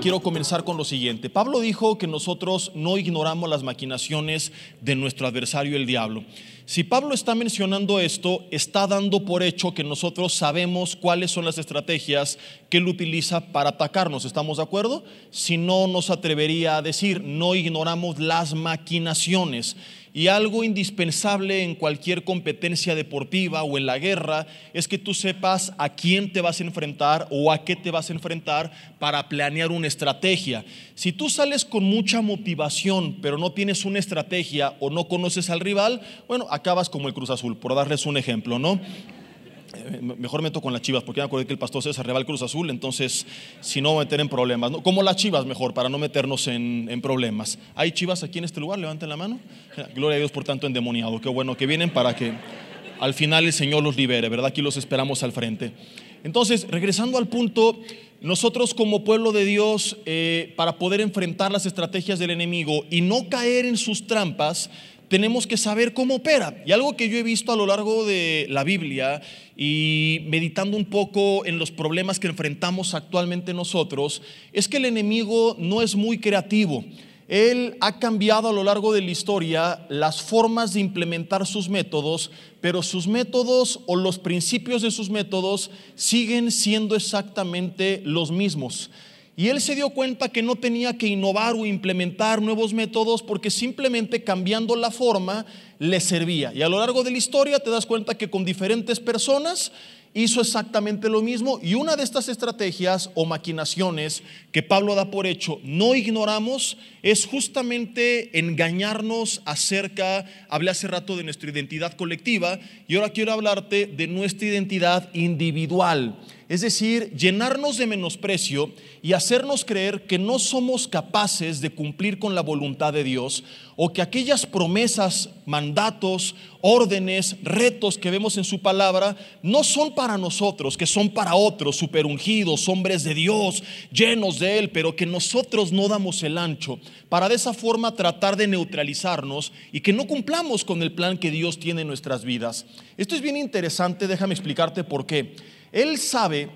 quiero comenzar con lo siguiente. Pablo dijo que nosotros no ignoramos las maquinaciones de nuestro adversario el diablo. Si Pablo está mencionando esto, está dando por hecho que nosotros sabemos cuáles son las estrategias que él utiliza para atacarnos. ¿Estamos de acuerdo? Si no, nos atrevería a decir, no ignoramos las maquinaciones. Y algo indispensable en cualquier competencia deportiva o en la guerra es que tú sepas a quién te vas a enfrentar o a qué te vas a enfrentar para planear una estrategia. Si tú sales con mucha motivación pero no tienes una estrategia o no conoces al rival, bueno, acabas como el Cruz Azul, por darles un ejemplo, ¿no? Eh, mejor meto con las chivas, porque me acordé que el pastor arriba el Cruz Azul, entonces si no meter en problemas, ¿no? como las chivas mejor, para no meternos en, en, problemas. ¿Hay chivas aquí en este lugar? Levanten la mano. Gloria a Dios por tanto endemoniado, qué bueno que vienen para que al final el Señor los libere, ¿verdad? Aquí los esperamos al frente. Entonces, regresando al punto, nosotros como pueblo de Dios, eh, para poder enfrentar las estrategias del enemigo y no caer en sus trampas, tenemos que saber cómo opera. Y algo que yo he visto a lo largo de la Biblia y meditando un poco en los problemas que enfrentamos actualmente nosotros, es que el enemigo no es muy creativo. Él ha cambiado a lo largo de la historia las formas de implementar sus métodos, pero sus métodos o los principios de sus métodos siguen siendo exactamente los mismos. Y él se dio cuenta que no tenía que innovar o implementar nuevos métodos porque simplemente cambiando la forma le servía. Y a lo largo de la historia te das cuenta que con diferentes personas hizo exactamente lo mismo y una de estas estrategias o maquinaciones que Pablo da por hecho no ignoramos es justamente engañarnos acerca, hablé hace rato de nuestra identidad colectiva y ahora quiero hablarte de nuestra identidad individual. Es decir, llenarnos de menosprecio y hacernos creer que no somos capaces de cumplir con la voluntad de Dios o que aquellas promesas, mandatos, órdenes, retos que vemos en su palabra no son para nosotros, que son para otros, superungidos, hombres de Dios, llenos de Él, pero que nosotros no damos el ancho, para de esa forma tratar de neutralizarnos y que no cumplamos con el plan que Dios tiene en nuestras vidas. Esto es bien interesante, déjame explicarte por qué. Él sabe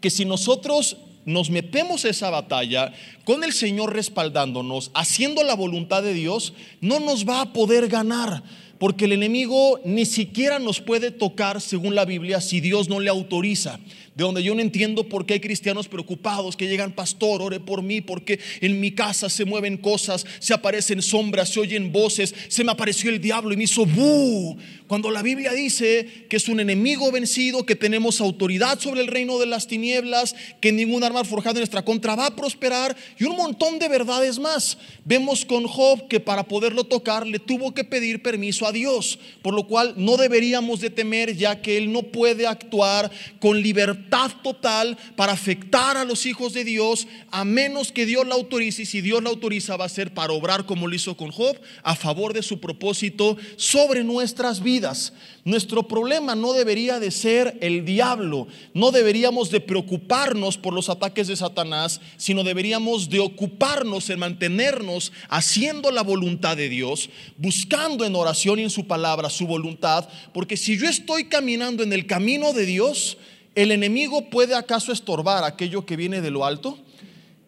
que si nosotros nos metemos a esa batalla con el Señor respaldándonos, haciendo la voluntad de Dios, no nos va a poder ganar. Porque el enemigo ni siquiera nos puede tocar, según la Biblia, si Dios no le autoriza de donde yo no entiendo por qué hay cristianos preocupados que llegan, pastor, ore por mí, porque en mi casa se mueven cosas, se aparecen sombras, se oyen voces, se me apareció el diablo y me hizo bu. Cuando la Biblia dice que es un enemigo vencido, que tenemos autoridad sobre el reino de las tinieblas, que ningún arma forjada en nuestra contra va a prosperar y un montón de verdades más. Vemos con Job que para poderlo tocar le tuvo que pedir permiso a Dios, por lo cual no deberíamos de temer ya que él no puede actuar con libertad total para afectar a los hijos de Dios, a menos que Dios la autorice. Y si Dios la autoriza, va a ser para obrar como lo hizo con Job, a favor de su propósito sobre nuestras vidas. Nuestro problema no debería de ser el diablo, no deberíamos de preocuparnos por los ataques de Satanás, sino deberíamos de ocuparnos en mantenernos haciendo la voluntad de Dios, buscando en oración en su palabra su voluntad, porque si yo estoy caminando en el camino de Dios, ¿El enemigo puede acaso estorbar aquello que viene de lo alto?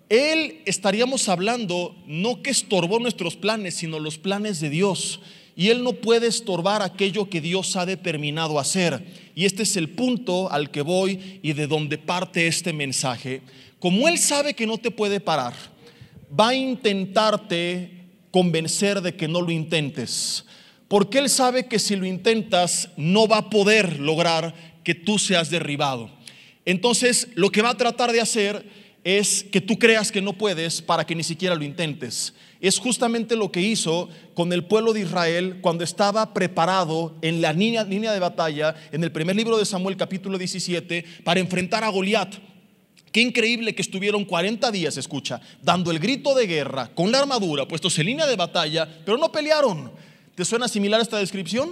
Él estaríamos hablando no que estorbó nuestros planes, sino los planes de Dios. Y Él no puede estorbar aquello que Dios ha determinado hacer. Y este es el punto al que voy y de donde parte este mensaje. Como Él sabe que no te puede parar, va a intentarte convencer de que no lo intentes. Porque Él sabe que si lo intentas no va a poder lograr que tú seas derribado. Entonces, lo que va a tratar de hacer es que tú creas que no puedes para que ni siquiera lo intentes. Es justamente lo que hizo con el pueblo de Israel cuando estaba preparado en la línea, de batalla, en el primer libro de Samuel capítulo 17, para enfrentar a Goliat. Qué increíble que estuvieron 40 días, escucha, dando el grito de guerra, con la armadura, puestos en línea de batalla, pero no pelearon. ¿Te suena similar esta descripción?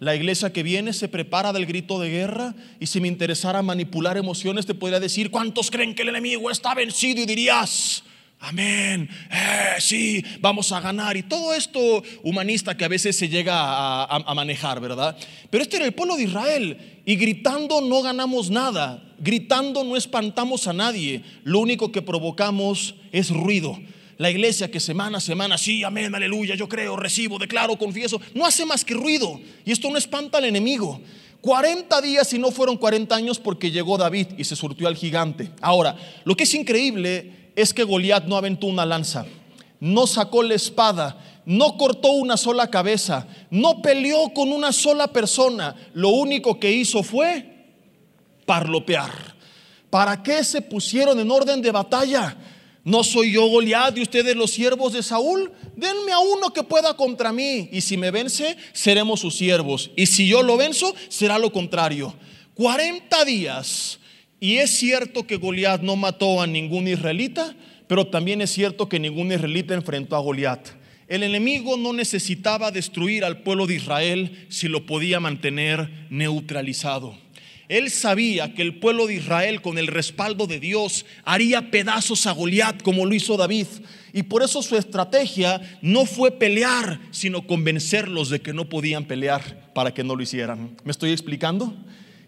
La iglesia que viene se prepara del grito de guerra y si me interesara manipular emociones te podría decir, ¿cuántos creen que el enemigo está vencido? Y dirías, Amén, eh, sí, vamos a ganar. Y todo esto humanista que a veces se llega a, a manejar, ¿verdad? Pero este era el pueblo de Israel. Y gritando no ganamos nada. Gritando no espantamos a nadie. Lo único que provocamos es ruido. La iglesia que semana a semana, sí, amén, aleluya, yo creo, recibo, declaro, confieso, no hace más que ruido. Y esto no espanta al enemigo. 40 días y no fueron 40 años porque llegó David y se surtió al gigante. Ahora, lo que es increíble es que Goliat no aventó una lanza, no sacó la espada, no cortó una sola cabeza, no peleó con una sola persona. Lo único que hizo fue parlopear. ¿Para qué se pusieron en orden de batalla? ¿No soy yo Goliat y ustedes los siervos de Saúl? Denme a uno que pueda contra mí. Y si me vence, seremos sus siervos. Y si yo lo venzo, será lo contrario. 40 días. Y es cierto que Goliat no mató a ningún israelita, pero también es cierto que ningún israelita enfrentó a Goliat. El enemigo no necesitaba destruir al pueblo de Israel si lo podía mantener neutralizado. Él sabía que el pueblo de Israel con el respaldo de Dios haría pedazos a Goliat como lo hizo David. Y por eso su estrategia no fue pelear, sino convencerlos de que no podían pelear para que no lo hicieran. ¿Me estoy explicando?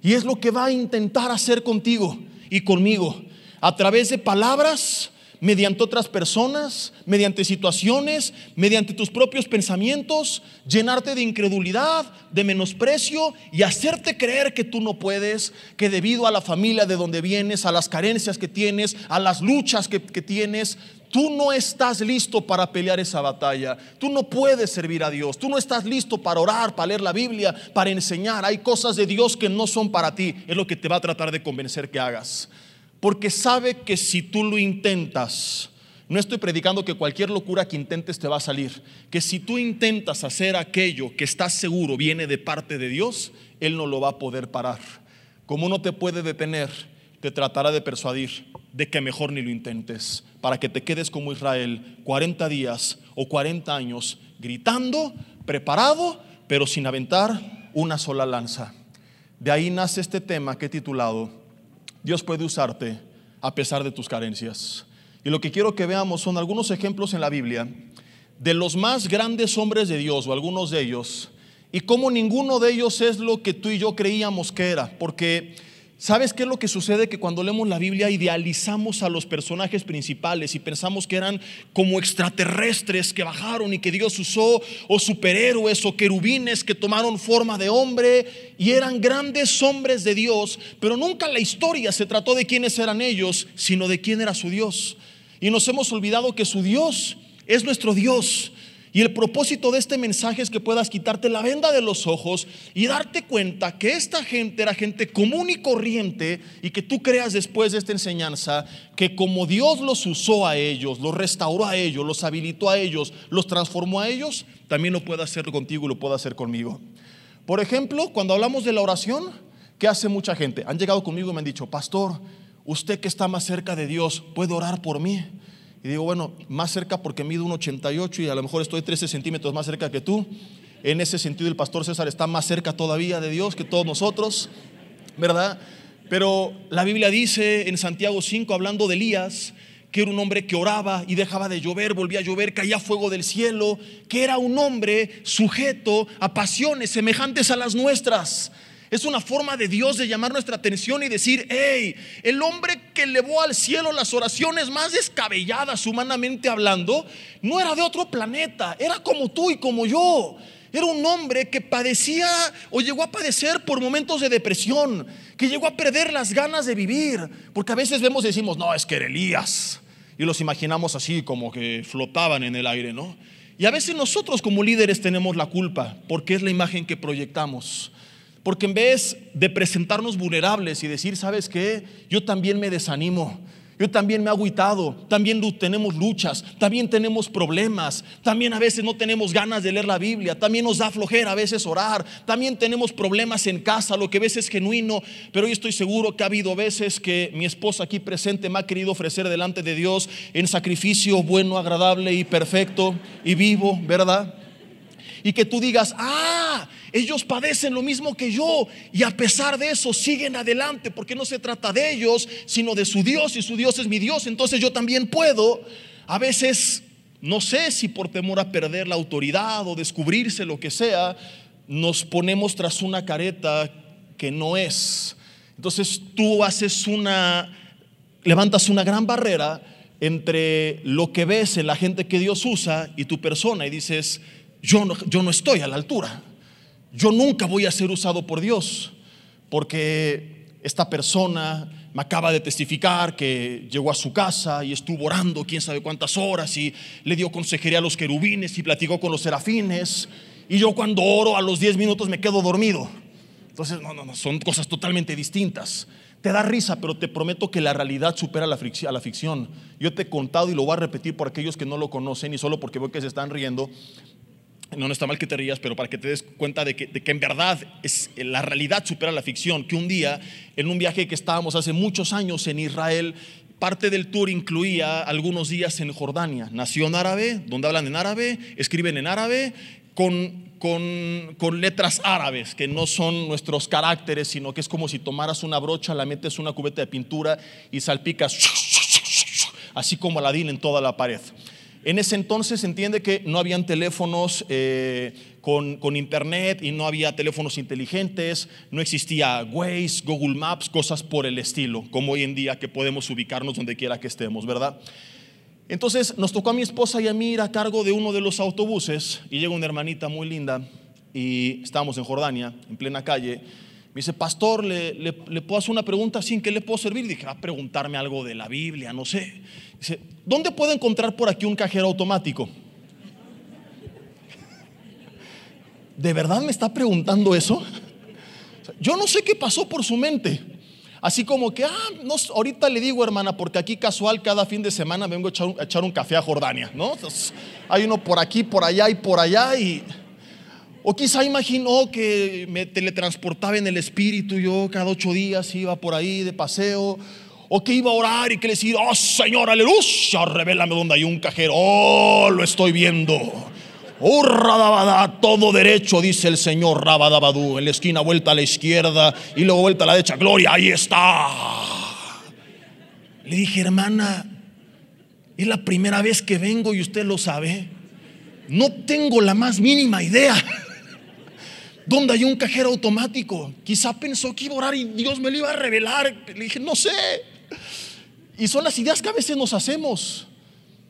Y es lo que va a intentar hacer contigo y conmigo. A través de palabras, mediante otras personas, mediante situaciones, mediante tus propios pensamientos, llenarte de incredulidad, de menosprecio y hacerte creer que tú no puedes, que debido a la familia de donde vienes, a las carencias que tienes, a las luchas que, que tienes, Tú no estás listo para pelear esa batalla. Tú no puedes servir a Dios. Tú no estás listo para orar, para leer la Biblia, para enseñar. Hay cosas de Dios que no son para ti. Es lo que te va a tratar de convencer que hagas. Porque sabe que si tú lo intentas, no estoy predicando que cualquier locura que intentes te va a salir. Que si tú intentas hacer aquello que estás seguro viene de parte de Dios, Él no lo va a poder parar. Como no te puede detener, te tratará de persuadir de que mejor ni lo intentes, para que te quedes como Israel 40 días o 40 años gritando, preparado, pero sin aventar una sola lanza. De ahí nace este tema que he titulado Dios puede usarte a pesar de tus carencias. Y lo que quiero que veamos son algunos ejemplos en la Biblia de los más grandes hombres de Dios o algunos de ellos y cómo ninguno de ellos es lo que tú y yo creíamos que era, porque ¿Sabes qué es lo que sucede? Que cuando leemos la Biblia idealizamos a los personajes principales y pensamos que eran como extraterrestres que bajaron y que Dios usó, o superhéroes o querubines que tomaron forma de hombre y eran grandes hombres de Dios, pero nunca la historia se trató de quiénes eran ellos, sino de quién era su Dios. Y nos hemos olvidado que su Dios es nuestro Dios y el propósito de este mensaje es que puedas quitarte la venda de los ojos y darte cuenta que esta gente era gente común y corriente y que tú creas después de esta enseñanza que como Dios los usó a ellos, los restauró a ellos, los habilitó a ellos, los transformó a ellos, también lo puede hacer contigo y lo puede hacer conmigo. Por ejemplo, cuando hablamos de la oración, ¿qué hace mucha gente? Han llegado conmigo y me han dicho, pastor, usted que está más cerca de Dios, ¿puede orar por mí? Y digo, bueno, más cerca porque mido un 88 y a lo mejor estoy 13 centímetros más cerca que tú. En ese sentido, el pastor César está más cerca todavía de Dios que todos nosotros, ¿verdad? Pero la Biblia dice en Santiago 5, hablando de Elías, que era un hombre que oraba y dejaba de llover, volvía a llover, caía fuego del cielo, que era un hombre sujeto a pasiones semejantes a las nuestras. Es una forma de Dios de llamar nuestra atención y decir, hey, el hombre que elevó al cielo las oraciones más descabelladas humanamente hablando, no era de otro planeta, era como tú y como yo. Era un hombre que padecía o llegó a padecer por momentos de depresión, que llegó a perder las ganas de vivir, porque a veces vemos y decimos, no, es que era Elías, y los imaginamos así como que flotaban en el aire, ¿no? Y a veces nosotros como líderes tenemos la culpa, porque es la imagen que proyectamos. Porque en vez de presentarnos vulnerables y decir, ¿sabes qué? Yo también me desanimo. Yo también me he agüitado, también tenemos luchas, también tenemos problemas, también a veces no tenemos ganas de leer la Biblia, también nos da flojera a veces orar, también tenemos problemas en casa, lo que a veces es genuino, pero yo estoy seguro que ha habido veces que mi esposa aquí presente me ha querido ofrecer delante de Dios en sacrificio bueno, agradable y perfecto y vivo, ¿verdad? y que tú digas, ah, ellos padecen lo mismo que yo y a pesar de eso siguen adelante porque no se trata de ellos, sino de su Dios y su Dios es mi Dios, entonces yo también puedo. A veces, no sé si por temor a perder la autoridad o descubrirse lo que sea, nos ponemos tras una careta que no es. Entonces tú haces una, levantas una gran barrera entre lo que ves en la gente que Dios usa y tu persona y dices, yo no, yo no estoy a la altura. Yo nunca voy a ser usado por Dios porque esta persona me acaba de testificar que llegó a su casa y estuvo orando quién sabe cuántas horas y le dio consejería a los querubines y platicó con los serafines. Y yo cuando oro a los 10 minutos me quedo dormido. Entonces, no, no, no, son cosas totalmente distintas. Te da risa, pero te prometo que la realidad supera a la ficción. Yo te he contado y lo voy a repetir por aquellos que no lo conocen y solo porque veo que se están riendo. No, está mal que te rías, pero para que te des cuenta de que, en verdad es, la realidad supera la ficción. Que un día, en un viaje que estábamos hace muchos años en Israel, parte del tour incluía algunos días en Jordania, nación árabe, donde hablan en árabe, escriben en árabe, con con, con, letras árabes, que no son nuestros caracteres, sino que es como si tomaras una brocha, la metes una cubeta de pintura y salpicas, así como Aladín en toda la pared. En ese entonces se entiende que no habían teléfonos eh, con, internet y no había teléfonos inteligentes, no existía Waze, Google Maps, cosas por el estilo, como hoy en día que podemos ubicarnos donde quiera que estemos, ¿verdad? Entonces nos tocó a mi esposa y a mí ir a cargo de uno de los autobuses y llega una hermanita muy linda y estábamos en Jordania, en plena calle. Me dice, pastor, ¿le, puedo hacer una pregunta sin que le puedo servir? dije, va a preguntarme algo de la Biblia, no sé. Dice, ¿dónde puedo encontrar por aquí un cajero automático? ¿De verdad me está preguntando eso? Yo no sé qué pasó por su mente. Así como que, ah, no, ahorita le digo, hermana, porque aquí casual cada fin de semana vengo a echar un, café a Jordania, ¿no? hay uno por aquí, por allá y por allá y... O quizá imaginó que me teletransportaba en el espíritu, yo cada ocho días iba por ahí de paseo, o que iba a orar y que le decía, oh Señor, aleluya, revélame dónde hay un cajero, oh, lo estoy viendo. Oh, todo derecho, dice el Señor Rabadabadú. En la esquina, vuelta a la izquierda y luego vuelta a la derecha. Gloria, ahí está. Le dije, hermana, es la primera vez que vengo y usted lo sabe. No tengo la más mínima idea. ¿Dónde hay un cajero automático? Quizá pensó que iba a orar y Dios me lo iba a revelar. Le dije, no sé. Y son las ideas que a veces nos hacemos.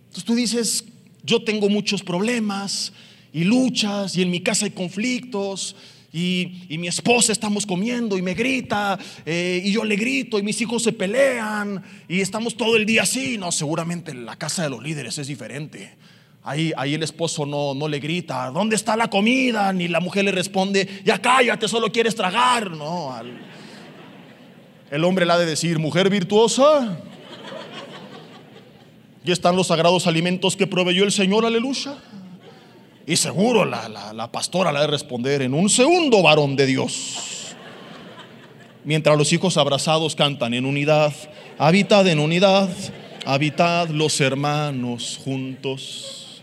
Entonces tú dices, yo tengo muchos problemas y luchas y en mi casa hay conflictos y, mi esposa estamos comiendo y me grita eh, y yo le grito y mis hijos se pelean y estamos todo el día así. No, seguramente en la casa de los líderes es diferente. Ahí, ahí el esposo no, no le grita, ¿dónde está la comida? Ni la mujer le responde, ya cállate, solo quieres tragar. No, el hombre le ha de decir, mujer virtuosa, y están los sagrados alimentos que proveyó el Señor, aleluya. Y seguro la, pastora le ha de responder en un segundo varón de Dios. Mientras los hijos abrazados cantan en unidad, habitad en unidad, habitad los hermanos juntos.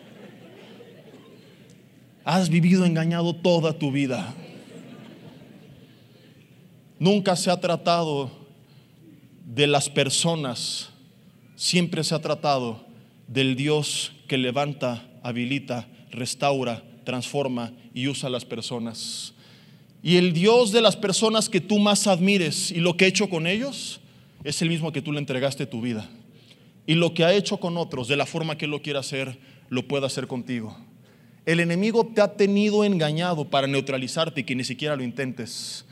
Has vivido engañado toda tu vida. Nunca se ha tratado de las personas siempre se ha tratado del Dios que levanta, habilita, restaura, transforma y usa a las personas. Y el Dios de las personas que tú más admires y lo que ha hecho con ellos es el mismo que tú le entregaste tu vida. Y lo que ha hecho con otros, de la forma que Él lo quiere hacer, lo puede hacer contigo. El enemigo te ha tenido engañado para neutralizarte y que ni siquiera lo intentes.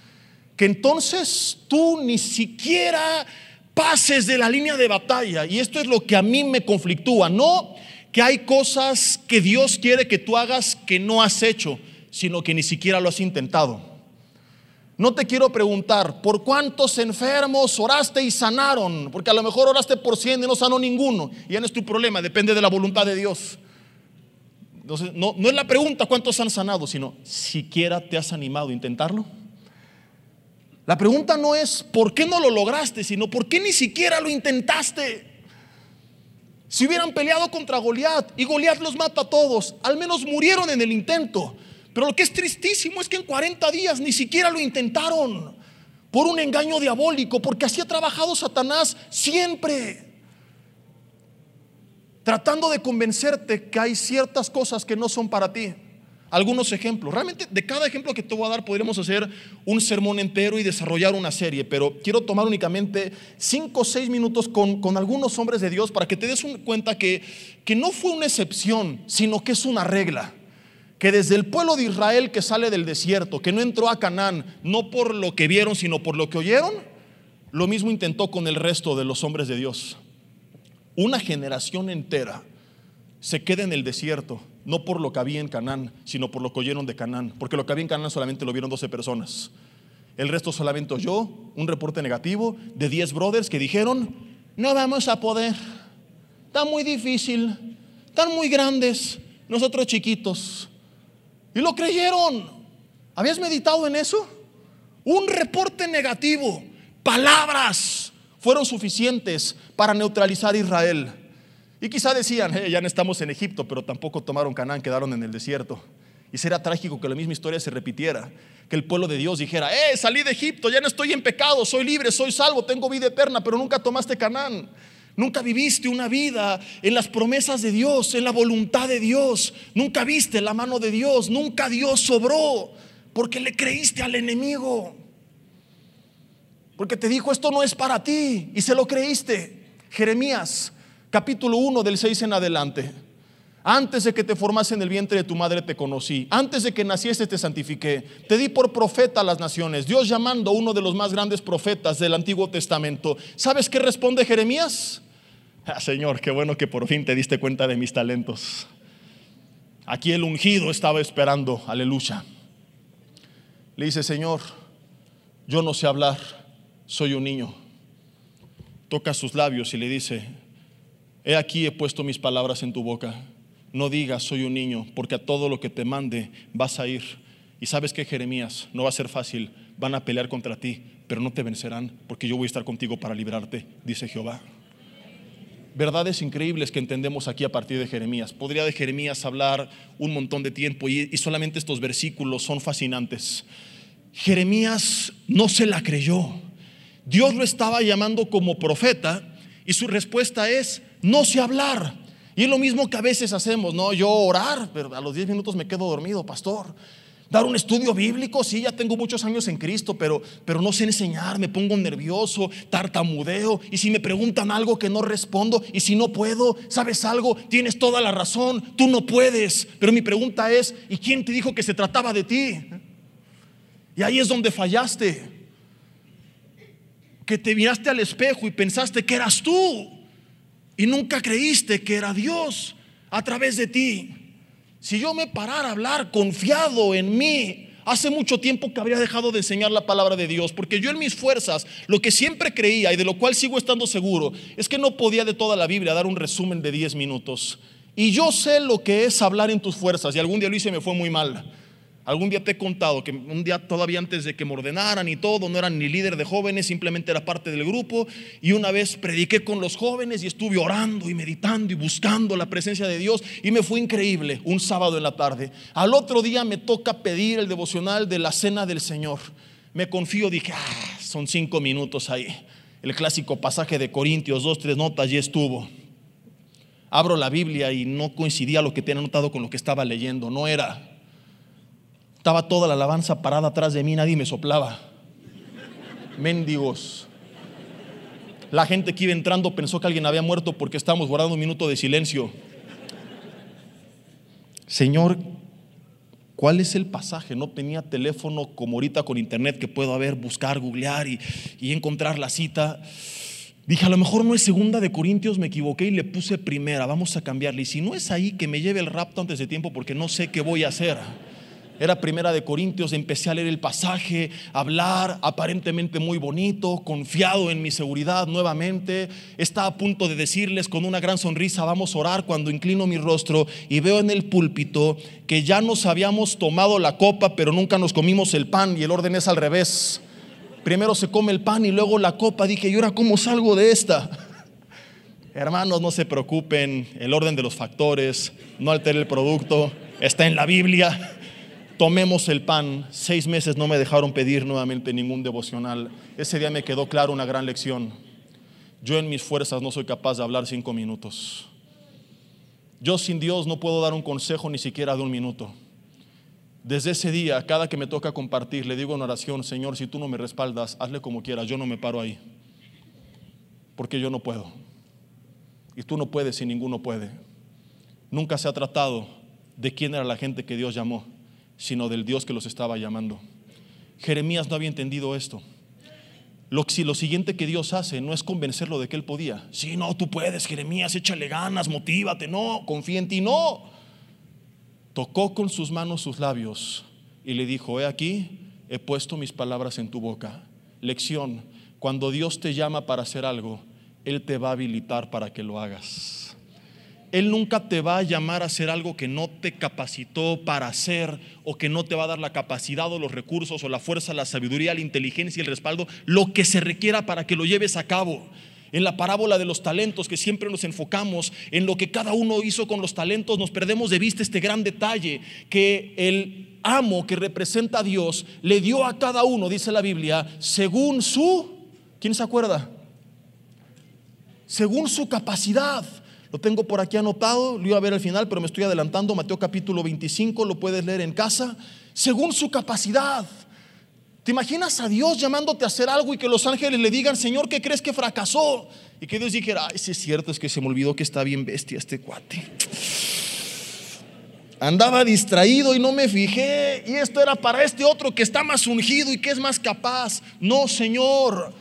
Que entonces tú ni siquiera pases de la línea de batalla. Y esto es lo que a mí me conflictúa. No que hay cosas que Dios quiere que tú hagas que no has hecho, sino que ni siquiera lo has intentado. No te quiero preguntar por cuántos enfermos oraste y sanaron, porque a lo mejor oraste por cien y no sanó ninguno. Y ya no es tu problema, depende de la voluntad de Dios. Entonces, no, no es la pregunta cuántos han sanado, sino siquiera te has animado a intentarlo. La pregunta no es por qué no lo lograste, sino por qué ni siquiera lo intentaste. Si hubieran peleado contra Goliat y Goliat los mata a todos, al menos murieron en el intento. Pero lo que es tristísimo es que en 40 días ni siquiera lo intentaron por un engaño diabólico, porque así ha trabajado Satanás siempre. tratando de convencerte que hay ciertas cosas que no son para ti. Algunos ejemplos. Realmente de cada ejemplo que te voy a dar podríamos hacer un sermón entero y desarrollar una serie, pero quiero tomar únicamente cinco o seis minutos con, algunos hombres de Dios para que te des cuenta que, que no fue una excepción, sino que es una regla. Que desde el pueblo de Israel que sale del desierto, que no entró a Canaán, no por lo que vieron, sino por lo que oyeron, lo mismo intentó con el resto de los hombres de Dios. Una generación entera se queda en el desierto no por lo que había en Canaán, sino por lo que oyeron de Canaán, porque lo que había en Canaán solamente lo vieron 12 personas. El resto solamente oyó un reporte negativo de 10 brothers que dijeron, no vamos a poder, está muy difícil, están muy grandes, nosotros chiquitos. Y lo creyeron. ¿Habías meditado en eso? Un reporte negativo, palabras fueron suficientes para neutralizar a Israel. Y quizá decían, ya no estamos en Egipto, pero tampoco tomaron Canaán, quedaron en el desierto. Y será trágico que la misma historia se repitiera, que el pueblo de Dios dijera, eh, salí de Egipto, ya no estoy en pecado, soy libre, soy salvo, tengo vida eterna, pero nunca tomaste Canaán. Nunca viviste una vida en las promesas de Dios, en la voluntad de Dios. Nunca viste la mano de Dios, nunca Dios sobró, porque le creíste al enemigo. Porque te dijo, esto no es para ti, y se lo creíste. Jeremías capítulo 1 del 6 en adelante. Antes de que te formase en el vientre de tu madre te conocí. Antes de que naciese te santifiqué. Te di por profeta a las naciones. Dios llamando a uno de los más grandes profetas del Antiguo Testamento. ¿Sabes qué responde Jeremías? Ah, Señor, qué bueno que por fin te diste cuenta de mis talentos. Aquí el ungido estaba esperando. Aleluya. Le dice, Señor, yo no sé hablar. Soy un niño. Toca sus labios y le dice, He aquí he puesto mis palabras en tu boca. No digas, soy un niño, porque a todo lo que te mande vas a ir. Y sabes que Jeremías, no va a ser fácil, van a pelear contra ti, pero no te vencerán, porque yo voy a estar contigo para librarte, dice Jehová. Verdades increíbles que entendemos aquí a partir de Jeremías. Podría de Jeremías hablar un montón de tiempo y, y solamente estos versículos son fascinantes. Jeremías no se la creyó. Dios lo estaba llamando como profeta y su respuesta es, no sé hablar. Y es lo mismo que a veces hacemos, ¿no? Yo orar, pero a los 10 minutos me quedo dormido, pastor. Dar un estudio bíblico, sí, ya tengo muchos años en Cristo, pero, pero no sé enseñar, me pongo nervioso, tartamudeo, y si me preguntan algo que no respondo, y si no puedo, ¿sabes algo? Tienes toda la razón, tú no puedes, pero mi pregunta es, ¿y quién te dijo que se trataba de ti? Y ahí es donde fallaste, que te miraste al espejo y pensaste que eras tú y nunca creíste que era Dios a través de ti. Si yo me parara a hablar confiado en mí, hace mucho tiempo que habría dejado de enseñar la palabra de Dios, porque yo en mis fuerzas, lo que siempre creía y de lo cual sigo estando seguro, es que no podía de toda la Biblia dar un resumen de 10 minutos. Y yo sé lo que es hablar en tus fuerzas, y algún día lo hice y me fue muy mal. Algún día te he contado que un día todavía antes de que me ordenaran y todo, no eran ni líder de jóvenes, simplemente era parte del grupo. Y una vez prediqué con los jóvenes y estuve orando y meditando y buscando la presencia de Dios. Y me fue increíble un sábado en la tarde. Al otro día me toca pedir el devocional de la cena del Señor. Me confío, dije, ah, son cinco minutos ahí. El clásico pasaje de Corintios, dos, tres notas, y estuvo. Abro la Biblia y no coincidía lo que tenía anotado con lo que estaba leyendo. No era estaba toda la alabanza parada atrás de mí, nadie me soplaba. Mendigos. La gente que iba entrando pensó que alguien había muerto porque estábamos guardando un minuto de silencio. Señor, ¿cuál es el pasaje? No tenía teléfono como ahorita con internet que puedo ver, buscar, googlear y, y encontrar la cita. Dije, a lo mejor no es segunda de Corintios, me equivoqué y le puse primera, vamos a cambiarle. Y si no es ahí, que me lleve el rapto antes de tiempo porque no sé qué voy a hacer. Era primera de Corintios, empecé a leer el pasaje, hablar aparentemente muy bonito, confiado en mi seguridad nuevamente. Está a punto de decirles con una gran sonrisa, vamos a orar cuando inclino mi rostro y veo en el púlpito que ya nos habíamos tomado la copa, pero nunca nos comimos el pan y el orden es al revés. Primero se come el pan y luego la copa. Dije, ¿y ahora cómo salgo de esta? Hermanos, no se preocupen, el orden de los factores, no altere el producto, está en la Biblia tomemos el pan. Seis meses no me dejaron pedir nuevamente ningún devocional. Ese día me quedó claro una gran lección. Yo en mis fuerzas no soy capaz de hablar cinco minutos. Yo sin Dios no puedo dar un consejo ni siquiera de un minuto. Desde ese día, cada que me toca compartir, le digo en oración, Señor, si tú no me respaldas, hazle como quieras, yo no me paro ahí. Porque yo no puedo. Y tú no puedes y ninguno puede. Nunca se ha tratado de quién era la gente que Dios llamó, sino del Dios que los estaba llamando. Jeremías no había entendido esto. Lo, si lo siguiente que Dios hace no es convencerlo de que él podía. Sí, no, tú puedes, Jeremías, échale ganas, motívate, no, confía en ti, no. Tocó con sus manos sus labios y le dijo, he aquí, he puesto mis palabras en tu boca. Lección, cuando Dios te llama para hacer algo, Él te va a habilitar para que lo hagas. Él nunca te va a llamar a hacer algo que no te capacitó para hacer o que no te va a dar la capacidad o los recursos o la fuerza, la sabiduría, la inteligencia y el respaldo, lo que se requiera para que lo lleves a cabo. En la parábola de los talentos, que siempre nos enfocamos en lo que cada uno hizo con los talentos, nos perdemos de vista este gran detalle que el amo que representa a Dios le dio a cada uno, dice la Biblia, según su, ¿quién se acuerda? Según su capacidad. Lo tengo por aquí anotado, lo iba a ver al final, pero me estoy adelantando. Mateo capítulo 25, lo puedes leer en casa. Según su capacidad. ¿Te imaginas a Dios llamándote a hacer algo y que los ángeles le digan, Señor, ¿qué crees que fracasó? Y que Dios dijera, ay, si es cierto, es que se me olvidó que está bien bestia este cuate. Andaba distraído y no me fijé. Y esto era para este otro que está más ungido y que es más capaz. No, Señor.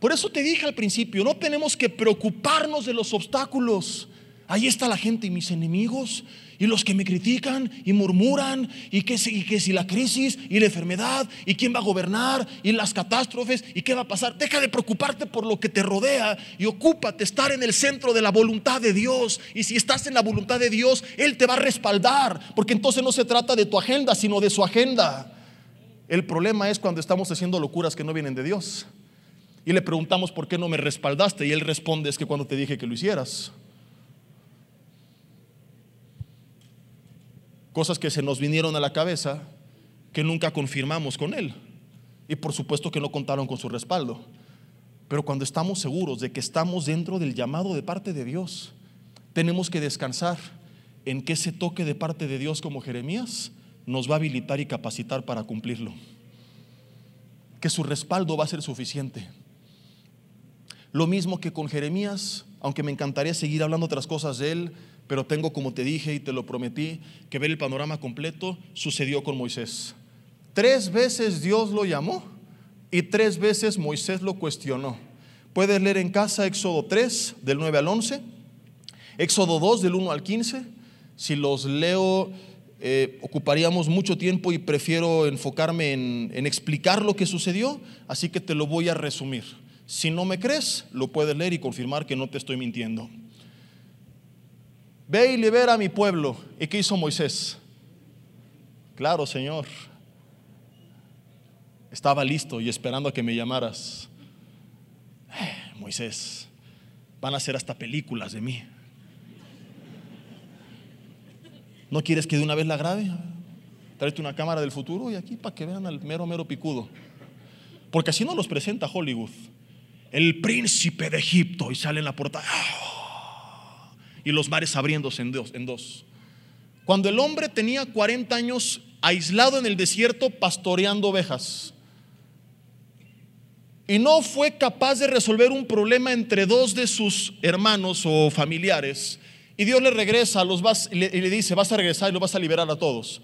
Por eso te dije al principio, no tenemos que preocuparnos de los obstáculos. Ahí está la gente y mis enemigos y los que me critican y murmuran y que, si, que si la crisis y la enfermedad y quién va a gobernar y las catástrofes y qué va a pasar. Deja de preocuparte por lo que te rodea y ocúpate estar en el centro de la voluntad de Dios. Y si estás en la voluntad de Dios, Él te va a respaldar, porque entonces no se trata de tu agenda, sino de su agenda. El problema es cuando estamos haciendo locuras que no vienen de Dios. Y le preguntamos, ¿por qué no me respaldaste? Y él responde, es que cuando te dije que lo hicieras. Cosas que se nos vinieron a la cabeza que nunca confirmamos con él. Y por supuesto que no contaron con su respaldo. Pero cuando estamos seguros de que estamos dentro del llamado de parte de Dios, tenemos que descansar en que ese toque de parte de Dios como Jeremías nos va a habilitar y capacitar para cumplirlo. Que su respaldo va a ser suficiente. Lo mismo que con Jeremías, aunque me encantaría seguir hablando otras cosas de él, pero tengo, como te dije y te lo prometí, que ver el panorama completo, sucedió con Moisés. Tres veces Dios lo llamó y tres veces Moisés lo cuestionó. Puedes leer en casa Éxodo 3, del 9 al 11, Éxodo 2, del 1 al 15. Si los leo, eh, ocuparíamos mucho tiempo y prefiero enfocarme en, en explicar lo que sucedió, así que te lo voy a resumir. Si no me crees, lo puedes leer y confirmar que no te estoy mintiendo. Ve y libera a mi pueblo. ¿Y qué hizo Moisés? Claro, Señor. Estaba listo y esperando a que me llamaras. Eh, Moisés, van a hacer hasta películas de mí. ¿No quieres que de una vez la grabe? Tráete una cámara del futuro y aquí para que vean al mero, mero picudo. Porque así no los presenta Hollywood el príncipe de Egipto y sale en la portada. Y los mares abriéndose en dos. Cuando el hombre tenía 40 años aislado en el desierto pastoreando ovejas y no fue capaz de resolver un problema entre dos de sus hermanos o familiares, y Dios le regresa, los vas, y le, le dice, vas a regresar y lo vas a liberar a todos.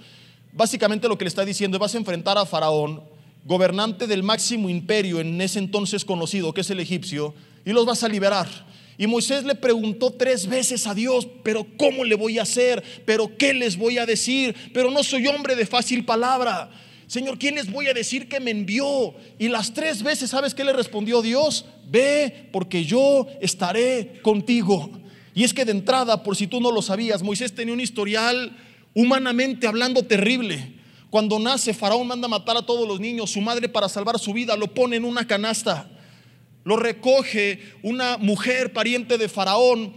Básicamente lo que le está diciendo es, vas a enfrentar a Faraón, gobernante del máximo imperio en ese entonces conocido, que es el egipcio, y los vas a liberar. Y Moisés le preguntó tres veces a Dios, pero ¿cómo le voy a hacer? ¿Pero qué les voy a decir? Pero no soy hombre de fácil palabra. Señor, ¿quién les voy a decir que me envió? Y las tres veces, ¿sabes qué le respondió Dios? Ve, porque yo estaré contigo. Y es que de entrada, por si tú no lo sabías, Moisés tenía un historial humanamente hablando terrible. Cuando nace, Faraón manda matar a todos los niños. Su madre, para salvar su vida, lo pone en una canasta. Lo recoge una mujer pariente de Faraón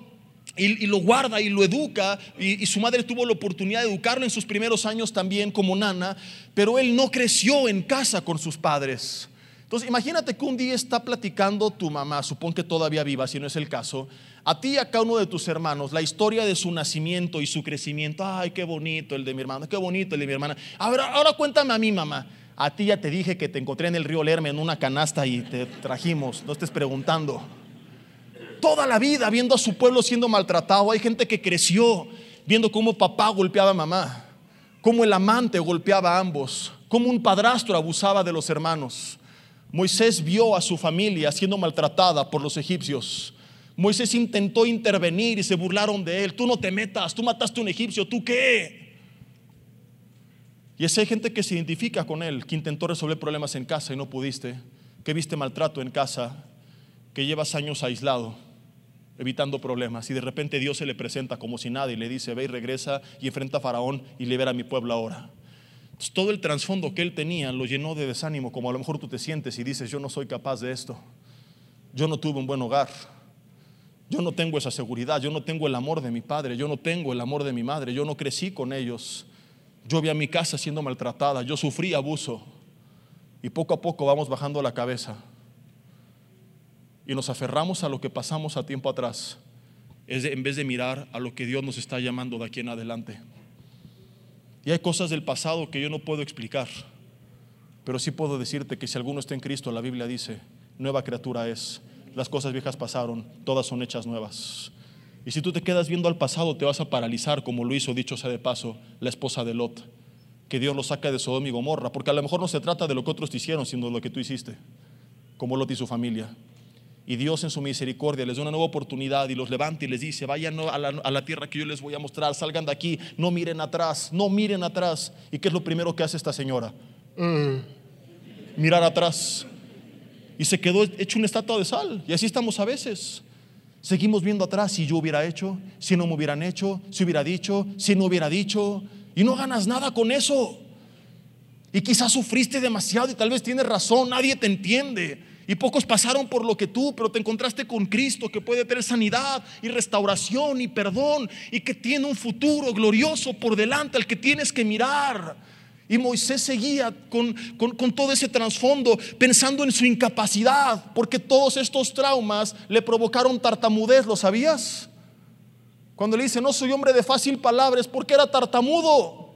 y, lo guarda y lo educa. Y, y su madre tuvo la oportunidad de educarlo en sus primeros años también como nana. Pero él no creció en casa con sus padres Entonces, imagínate que un día está platicando tu mamá, supón que todavía viva, si no es el caso, a ti y a cada uno de tus hermanos, la historia de su nacimiento y su crecimiento. Ay, qué bonito el de mi hermano, qué bonito el de mi hermana. Ahora, ahora cuéntame a mí, mamá. A ti ya te dije que te encontré en el río Lerme en una canasta y te trajimos, no estés preguntando. Toda la vida viendo a su pueblo siendo maltratado, hay gente que creció viendo cómo papá golpeaba a mamá, cómo el amante golpeaba a ambos, cómo un padrastro abusaba de los hermanos. Moisés vio a su familia siendo maltratada por los egipcios. Moisés intentó intervenir y se burlaron de él. Tú no te metas, tú mataste a un egipcio, ¿tú qué? Y esa hay gente que se identifica con él, que intentó resolver problemas en casa y no pudiste, que viste maltrato en casa, que llevas años aislado, evitando problemas, y de repente Dios se le presenta como si nada y le dice, ve y regresa y enfrenta a Faraón y libera a mi pueblo ahora todo el trasfondo que él tenía lo llenó de desánimo, como a lo mejor tú te sientes y dices, yo no soy capaz de esto. Yo no tuve un buen hogar. Yo no tengo esa seguridad. Yo no tengo el amor de mi padre. Yo no tengo el amor de mi madre. Yo no crecí con ellos. Yo vi a mi casa siendo maltratada. Yo sufrí abuso. Y poco a poco vamos bajando la cabeza. Y nos aferramos a lo que pasamos a tiempo atrás. En vez de mirar a lo que Dios nos está llamando de aquí en adelante. Y hay cosas del pasado que yo no puedo explicar, pero sí puedo decirte que si alguno está en Cristo, la Biblia dice, nueva criatura es, las cosas viejas pasaron, todas son hechas nuevas. Y si tú te quedas viendo al pasado, te vas a paralizar, como lo hizo, dicho sea de paso, la esposa de Lot, que Dios lo saca de Sodoma y Gomorra, porque a lo mejor no se trata de lo que otros te hicieron, sino de lo que tú hiciste, como Lot y su familia. Y Dios en su misericordia les da una nueva oportunidad y los levanta y les dice, vayan a la, tierra que yo les voy a mostrar, salgan de aquí, no miren atrás, no miren atrás. ¿Y qué es lo primero que hace esta señora? Mm. Mirar atrás. Y se quedó hecho una estatua de sal. Y así estamos a veces. Seguimos viendo atrás si yo hubiera hecho, si no me hubieran hecho, si hubiera dicho, si no hubiera dicho. Y no ganas nada con eso. Y quizás sufriste demasiado y tal vez tienes razón, nadie te entiende. Y pocos pasaron por lo que tú, pero te encontraste con Cristo que puede tener sanidad y restauración y perdón y que tiene un futuro glorioso por delante al que tienes que mirar. Y Moisés seguía con, con, todo ese trasfondo pensando en su incapacidad, porque todos estos traumas le provocaron tartamudez, ¿lo sabías? Cuando le dice, no soy hombre de fácil palabras, porque era tartamudo.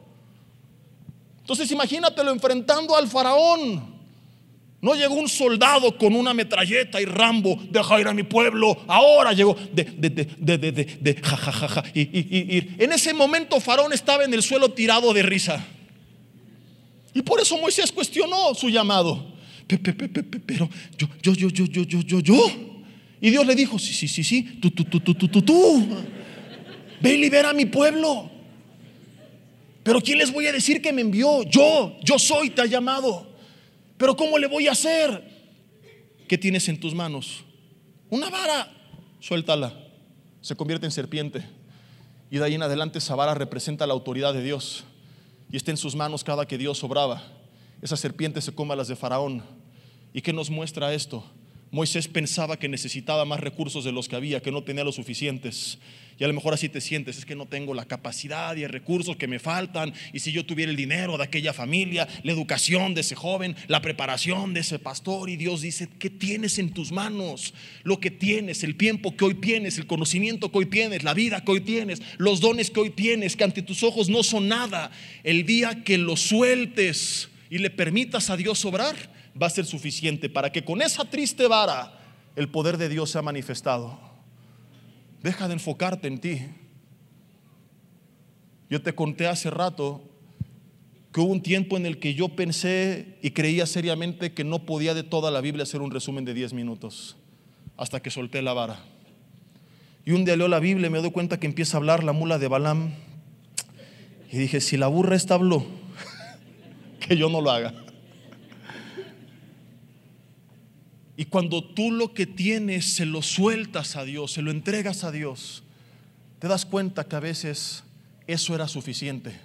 Entonces imagínatelo enfrentando al faraón. No llegó un soldado con una metralleta y Rambo, deja ir a mi pueblo. Ahora llegó de, de, de, de, de, ja, ja, ja, ja. Y, y, y, en ese momento Faraón estaba en el suelo tirado de risa. Y por eso Moisés cuestionó su llamado. Pero yo, yo, yo, yo, yo, yo, yo, yo. Y Dios le dijo, sí, sí, sí, sí, tú, tú, tú, tú, tú, tú, tú. Ve y libera a mi pueblo. Pero ¿quién les voy a decir que me envió? Yo, yo soy, te ha llamado. Pero ¿cómo le voy a hacer? ¿Qué tienes en tus manos? Una vara. Suéltala. Se convierte en serpiente. Y de ahí en adelante esa vara representa la autoridad de Dios. Y está en sus manos cada que Dios obraba. Esa serpiente se come a las de Faraón. ¿Y qué nos muestra esto? Moisés pensaba que necesitaba más recursos de los que había, que no tenía los suficientes. Y a lo mejor así te sientes, es que no tengo la capacidad y el recursos que me faltan. Y si yo tuviera el dinero de aquella familia, la educación de ese joven, la preparación de ese pastor, y Dios dice, ¿qué tienes en tus manos? Lo que tienes, el tiempo que hoy tienes, el conocimiento que hoy tienes, la vida que hoy tienes, los dones que hoy tienes, que ante tus ojos no son nada. El día que lo sueltes y le permitas a Dios obrar, va a ser suficiente para que con esa triste vara el poder de Dios sea manifestado. Deja de enfocarte en ti. Yo te conté hace rato que hubo un tiempo en el que yo pensé y creía seriamente que no podía de toda la Biblia hacer un resumen de 10 minutos, hasta que solté la vara. Y un día leo la Biblia y me doy cuenta que empieza a hablar la mula de Balaam. Y dije, si la burra esta habló, que yo no lo haga. Y cuando tú lo que tienes se lo sueltas a Dios, se lo entregas a Dios, te das cuenta que a veces eso era suficiente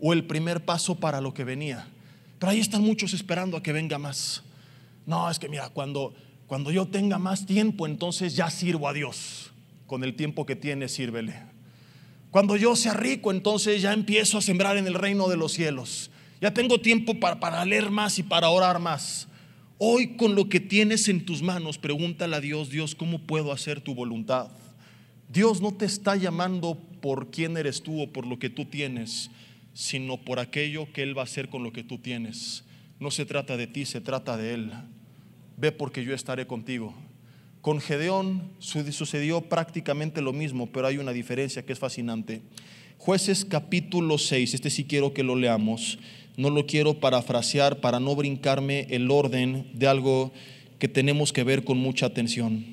o el primer paso para lo que venía. Pero ahí están muchos esperando a que venga más. No, es que mira, cuando, cuando yo tenga más tiempo, entonces ya sirvo a Dios. Con el tiempo que tiene, sírvele. Cuando yo sea rico, entonces ya empiezo a sembrar en el reino de los cielos. Ya tengo tiempo para, para leer más y para orar más. Hoy con lo que tienes en tus manos, pregúntale a Dios, Dios, ¿cómo puedo hacer tu voluntad? Dios no te está llamando por quién eres tú o por lo que tú tienes, sino por aquello que Él va a hacer con lo que tú tienes. No se trata de ti, se trata de Él. Ve porque yo estaré contigo. Con Gedeón sucedió prácticamente lo mismo, pero hay una diferencia que es fascinante. Jueces capítulo 6, este sí quiero que lo leamos no lo quiero parafrasear para no brincarme el orden de algo que tenemos que ver con mucha atención.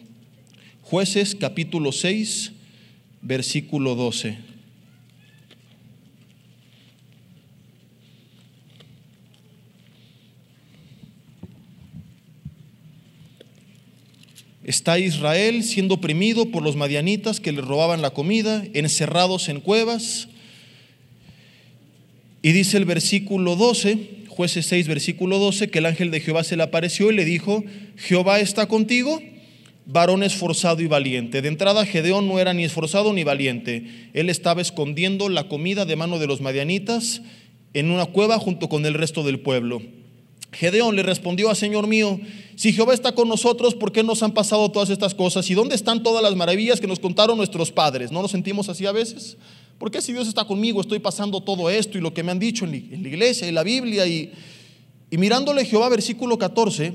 Jueces capítulo 6, versículo 12. Está Israel siendo oprimido por los madianitas que le robaban la comida, encerrados en cuevas y dice el versículo 12, jueces 6, versículo 12, que el ángel de Jehová se le apareció y le dijo, Jehová está contigo, varón esforzado y valiente. De entrada Gedeón no era ni esforzado ni valiente. Él estaba escondiendo la comida de mano de los madianitas en una cueva junto con el resto del pueblo. Gedeón le respondió a Señor mío, si Jehová está con nosotros, ¿por qué nos han pasado todas estas cosas? ¿Y dónde están todas las maravillas que nos contaron nuestros padres? ¿No nos sentimos así a veces? ¿Por qué si Dios está conmigo estoy pasando todo esto y lo que me han dicho en la iglesia y la Biblia? Y, mirándole Jehová, versículo 14,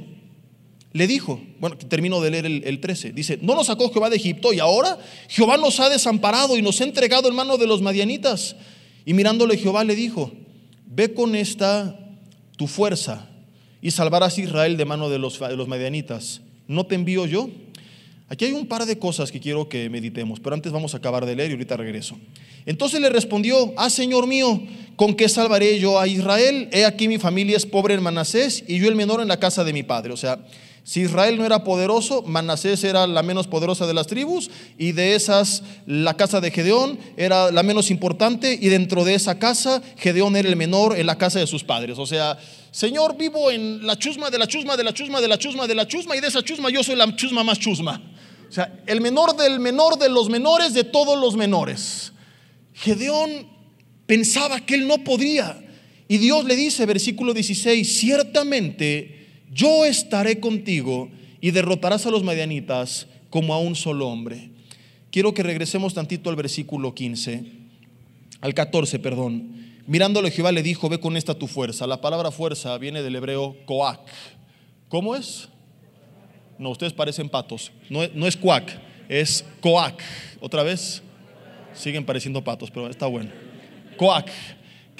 le dijo, bueno, termino de leer el, el, 13, dice, no nos sacó Jehová de Egipto y ahora Jehová nos ha desamparado y nos ha entregado en mano de los madianitas. Y mirándole Jehová le dijo, ve con esta tu fuerza y salvarás a Israel de mano de los, de los madianitas. ¿No te envío yo? Aquí hay un par de cosas que quiero que meditemos, pero antes vamos a acabar de leer y ahorita regreso. Entonces le respondió, ah, Señor mío, ¿con qué salvaré yo a Israel? He aquí mi familia es pobre en Manasés y yo el menor en la casa de mi padre. O sea, si Israel no era poderoso, Manasés era la menos poderosa de las tribus y de esas la casa de Gedeón era la menos importante y dentro de esa casa Gedeón era el menor en la casa de sus padres. O sea, Señor, vivo en la chusma de la chusma de la chusma de la chusma de la chusma y de esa chusma yo soy la chusma más chusma. O sea, el menor del menor de los menores de todos los menores. Gedeón pensaba que él no podía. Y Dios le dice, versículo 16, ciertamente yo estaré contigo y derrotarás a los medianitas como a un solo hombre. Quiero que regresemos tantito al versículo 15, al 14, perdón. Mirándole Jehová le dijo, ve con esta tu fuerza. La palabra fuerza viene del hebreo coac. ¿Cómo es? No, ustedes parecen patos. No, no es cuac, es coac. Otra vez, siguen pareciendo patos, pero está bueno. Coac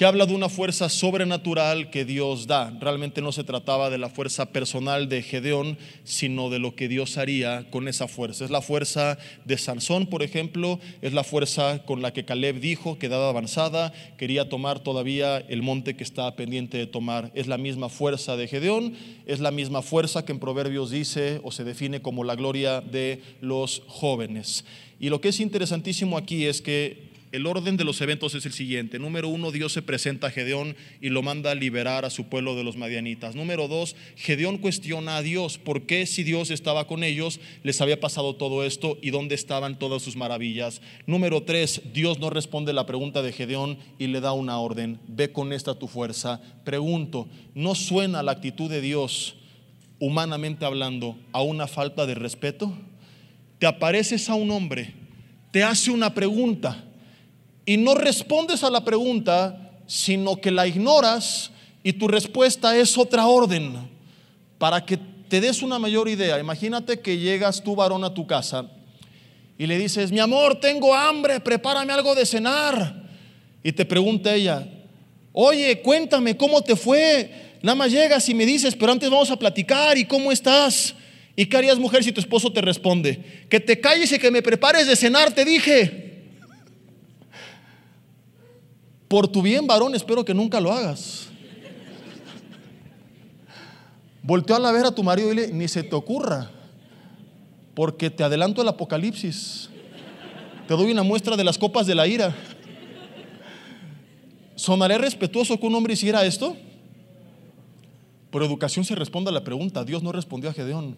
que habla de una fuerza sobrenatural que Dios da. Realmente no se trataba de la fuerza personal de Gedeón, sino de lo que Dios haría con esa fuerza. Es la fuerza de Sansón, por ejemplo, es la fuerza con la que Caleb dijo que dada avanzada quería tomar todavía el monte que estaba pendiente de tomar. Es la misma fuerza de Gedeón, es la misma fuerza que en Proverbios dice o se define como la gloria de los jóvenes. Y lo que es interesantísimo aquí es que el orden de los eventos es el siguiente. Número uno, Dios se presenta a Gedeón y lo manda a liberar a su pueblo de los madianitas. Número dos, Gedeón cuestiona a Dios por qué si Dios estaba con ellos les había pasado todo esto y dónde estaban todas sus maravillas. Número tres, Dios no responde la pregunta de Gedeón y le da una orden. Ve con esta tu fuerza. Pregunto, ¿no suena la actitud de Dios, humanamente hablando, a una falta de respeto? Te apareces a un hombre, te hace una pregunta y no respondes a la pregunta, sino que la ignoras y tu respuesta es otra orden. Para que te des una mayor idea, imagínate que llegas tú varón a tu casa y le dices, mi amor, tengo hambre, prepárame algo de cenar. Y te pregunta ella, oye, cuéntame, ¿cómo te fue? Nada más llegas y me dices, pero antes vamos a platicar y cómo estás. ¿Y qué harías mujer si tu esposo te responde? Que te calles y que me prepares de cenar, te dije. Por tu bien, varón, espero que nunca lo hagas. Volteó a la ver a tu marido y dile, ni se te ocurra, porque te adelanto el apocalipsis. Te doy una muestra de las copas de la ira. ¿Sonaré respetuoso que un hombre hiciera esto? Por educación se responde a la pregunta. Dios no respondió a Gedeón.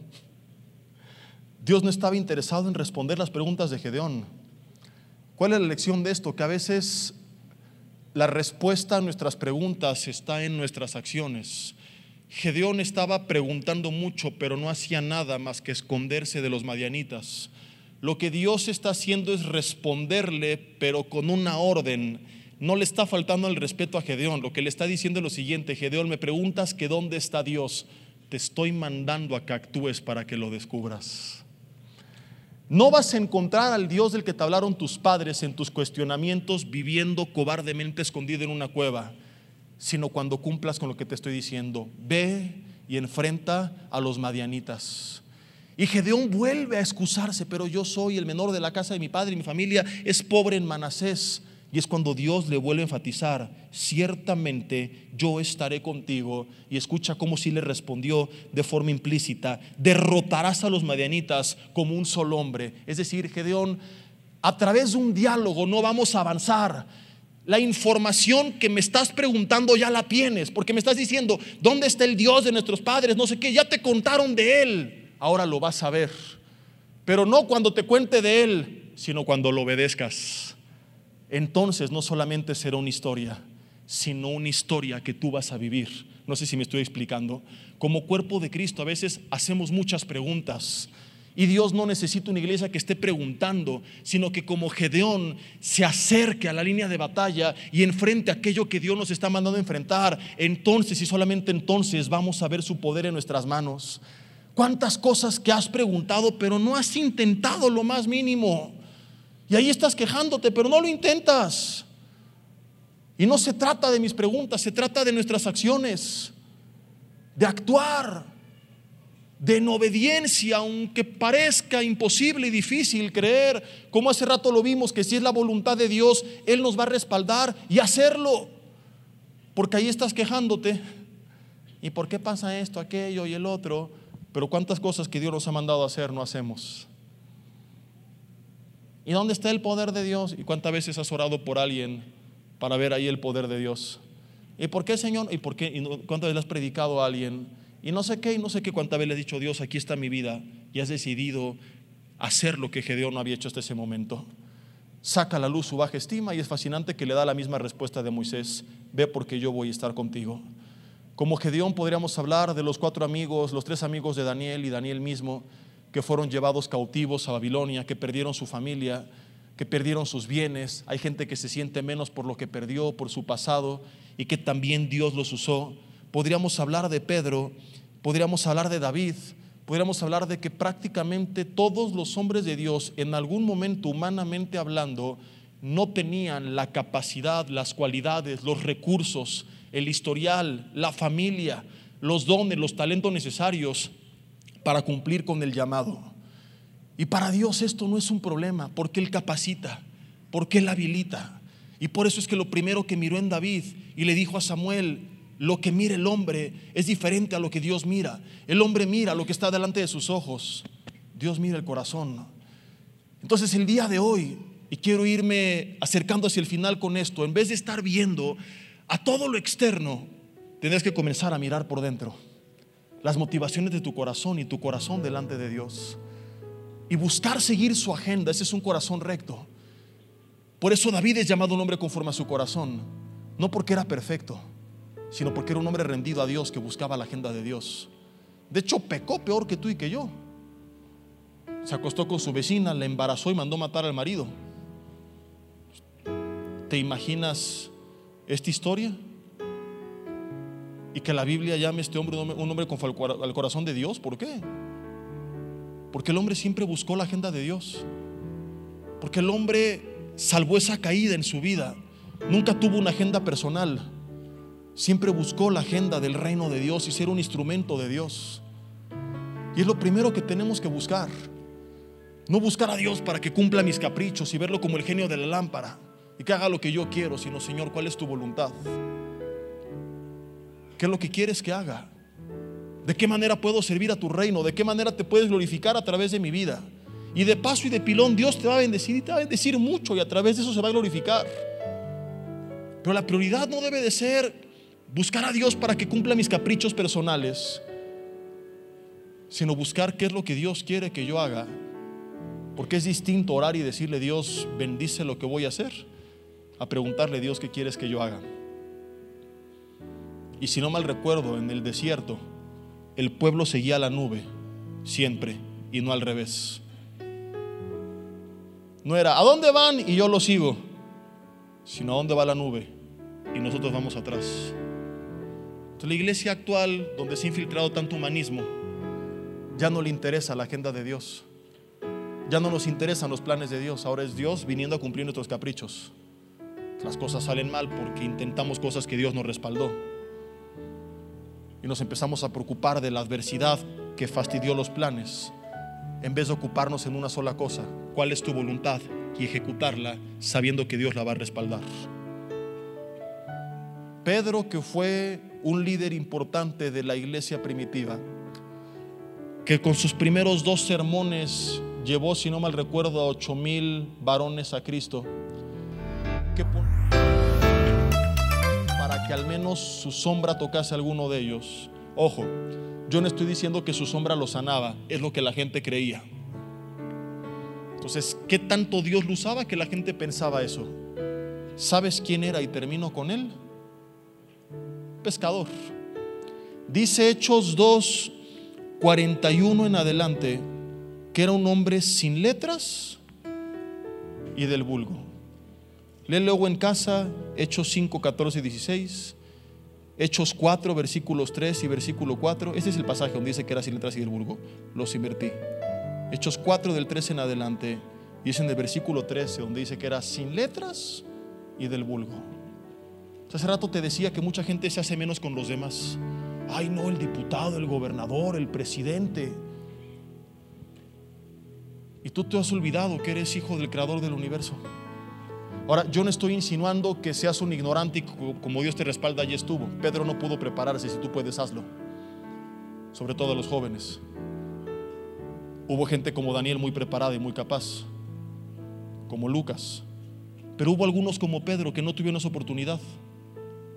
Dios no estaba interesado en responder las preguntas de Gedeón. ¿Cuál es la lección de esto? Que a veces la respuesta a nuestras preguntas está en nuestras acciones. Gedeón estaba preguntando mucho, pero no hacía nada más que esconderse de los madianitas. Lo que Dios está haciendo es responderle, pero con una orden. No le está faltando el respeto a Gedeón. Lo que le está diciendo es lo siguiente, Gedeón, me preguntas que dónde está Dios. Te estoy mandando a que actúes para que lo descubras. No vas a encontrar al Dios del que te hablaron tus padres en tus cuestionamientos viviendo cobardemente escondido en una cueva sino cuando cumplas con lo que te estoy diciendo. Ve y enfrenta a los madianitas. Y Gedeón vuelve a excusarse, pero yo soy el menor de la casa de mi padre y mi familia es pobre en Manasés. Y es cuando Dios le vuelve a enfatizar, ciertamente yo estaré contigo. Y escucha cómo si le respondió de forma implícita, derrotarás a los madianitas como un solo hombre. Es decir, Gedeón, a través de un diálogo no vamos a avanzar, la información que me estás preguntando ya la tienes, porque me estás diciendo, ¿dónde está el Dios de nuestros padres? No sé qué, ya te contaron de Él, ahora lo vas a ver. Pero no cuando te cuente de Él, sino cuando lo obedezcas. Entonces no solamente será una historia, sino una historia que tú vas a vivir. No sé si me estoy explicando. Como cuerpo de Cristo a veces hacemos muchas preguntas y Dios no necesita una iglesia que esté preguntando, sino que como Gedeón se acerque a la línea de batalla y enfrente aquello que Dios nos está mandando a enfrentar. Entonces y solamente entonces vamos a ver su poder en nuestras manos. ¿Cuántas cosas que has preguntado, pero no has intentado lo más mínimo? Y ahí estás quejándote, pero no lo intentas. Y no se trata de mis preguntas, se trata de nuestras acciones, de actuar de en obediencia, aunque parezca imposible y difícil creer, como hace rato lo vimos, que si es la voluntad de Dios, Él nos va a respaldar y hacerlo. Porque ahí estás quejándote. ¿Y por qué pasa esto, aquello y el otro? Pero cuántas cosas que Dios nos ha mandado a hacer no hacemos. ¿Y dónde está el poder de Dios? ¿Y cuántas veces has orado por alguien para ver ahí el poder de Dios? ¿Y por qué, Señor? ¿Y por qué? ¿Y cuántas veces has predicado a alguien? y no sé qué, y no sé qué cuánta vez le he dicho, Dios, aquí está mi vida, y has decidido hacer lo que Gedeón no había hecho hasta ese momento. Saca a la luz su baja estima y es fascinante que le da la misma respuesta de Moisés, ve porque yo voy a estar contigo. Como Gedeón podríamos hablar de los cuatro amigos, los tres amigos de Daniel y Daniel mismo, que fueron llevados cautivos a Babilonia, que perdieron su familia, que perdieron sus bienes. Hay gente que se siente menos por lo que perdió, por su pasado, y que también Dios los usó. Podríamos hablar de Pedro, podríamos hablar de David, podríamos hablar de que prácticamente todos los hombres de Dios, en algún momento humanamente hablando, no tenían la capacidad, las cualidades, los recursos, el historial, la familia, los dones, los talentos necesarios para cumplir con el llamado. Y para Dios esto no es un problema, porque Él capacita, porque Él habilita. Y por eso es que lo primero que miró en David y le dijo a Samuel, lo que mira el hombre es diferente a lo que Dios mira. El hombre mira lo que está delante de sus ojos. Dios mira el corazón. Entonces el día de hoy, y quiero irme acercando hacia el final con esto, en vez de estar viendo a todo lo externo, tendrás que comenzar a mirar por dentro. Las motivaciones de tu corazón y tu corazón delante de Dios. Y buscar seguir su agenda. Ese es un corazón recto. Por eso David es llamado un hombre conforme a su corazón. No porque era perfecto sino porque era un hombre rendido a Dios que buscaba la agenda de Dios. De hecho, pecó peor que tú y que yo. Se acostó con su vecina, la embarazó y mandó matar al marido. ¿Te imaginas esta historia? Y que la Biblia llame a este hombre un hombre con al corazón de Dios. ¿Por qué? Porque el hombre siempre buscó la agenda de Dios. Porque el hombre salvó esa caída en su vida. Nunca tuvo una agenda personal. Siempre buscó la agenda del reino de Dios y ser un instrumento de Dios. Y es lo primero que tenemos que buscar. No buscar a Dios para que cumpla mis caprichos y verlo como el genio de la lámpara y que haga lo que yo quiero, sino Señor, ¿cuál es tu voluntad? ¿Qué es lo que quieres que haga? ¿De qué manera puedo servir a tu reino? ¿De qué manera te puedes glorificar a través de mi vida? Y de paso y de pilón Dios te va a bendecir y te va a bendecir mucho y a través de eso se va a glorificar. Pero la prioridad no debe de ser buscar a Dios para que cumpla mis caprichos personales, sino buscar qué es lo que Dios quiere que yo haga. Porque es distinto orar y decirle, Dios, bendice lo que voy a hacer, a preguntarle, Dios, ¿qué quieres que yo haga? Y si no mal recuerdo, en el desierto, el pueblo seguía la nube siempre y no al revés. No era, ¿a dónde van? Y yo lo sigo, sino a dónde va la nube y nosotros vamos atrás. Entonces, la iglesia actual, donde se ha infiltrado tanto humanismo, ya no le interesa la agenda de Dios. Ya no nos interesan los planes de Dios. Ahora es Dios viniendo a cumplir nuestros caprichos. Las cosas salen mal porque intentamos cosas que Dios nos respaldó. Y nos empezamos a preocupar de la adversidad que fastidió los planes, en vez de ocuparnos en una sola cosa, cuál es tu voluntad y ejecutarla sabiendo que Dios la va a respaldar. Pedro, que fue un líder importante de la iglesia primitiva, que con sus primeros dos sermones llevó, si no mal recuerdo, a ocho mil varones a Cristo, que al menos su sombra tocase a alguno de ellos. Ojo, yo no estoy diciendo que su sombra lo sanaba, es lo que la gente creía. Entonces, ¿qué tanto Dios lo usaba que la gente pensaba eso? ¿Sabes quién era y termino con él? Pescador. Dice Hechos 2, 41 en adelante, que era un hombre sin letras y del vulgo. Lee luego en casa Hechos 5, 14 y 16. Hechos 4, versículos 3 y versículo 4. Este es el pasaje donde dice que era sin letras y del vulgo. Los invertí. Hechos 4 del 13 en adelante. Dice en el versículo 13 donde dice que era sin letras y del vulgo. Hace rato te decía que mucha gente se hace menos con los demás. Ay, no, el diputado, el gobernador, el presidente. Y tú te has olvidado que eres hijo del creador del universo. Ahora, yo no estoy insinuando que seas un ignorante y como Dios te respalda, allí estuvo. Pedro no pudo prepararse, si tú puedes, hazlo. Sobre todo los jóvenes. Hubo gente como Daniel muy preparada y muy capaz, como Lucas. Pero hubo algunos como Pedro que no tuvieron esa oportunidad.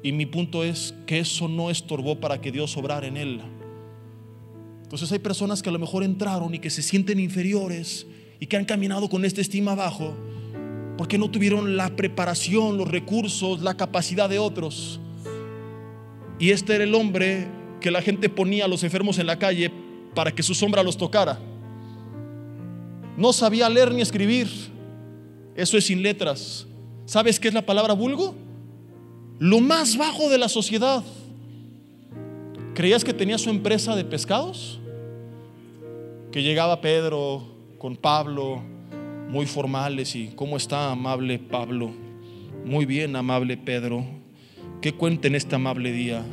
Y mi punto es que eso no estorbó para que Dios obrara en él. Entonces hay personas que a lo mejor entraron y que se sienten inferiores y que han caminado con esta estima abajo porque no tuvieron la preparación, los recursos, la capacidad de otros. Y este era el hombre que la gente ponía a los enfermos en la calle para que su sombra los tocara. No sabía leer ni escribir. Eso es sin letras. ¿Sabes qué es la palabra vulgo? Lo más bajo de la sociedad. ¿Creías que tenía su empresa de pescados? Que llegaba Pedro con Pablo, muy formales y ¿cómo está amable Pablo? Muy bien, amable Pedro. ¿Qué cuenta en este amable día?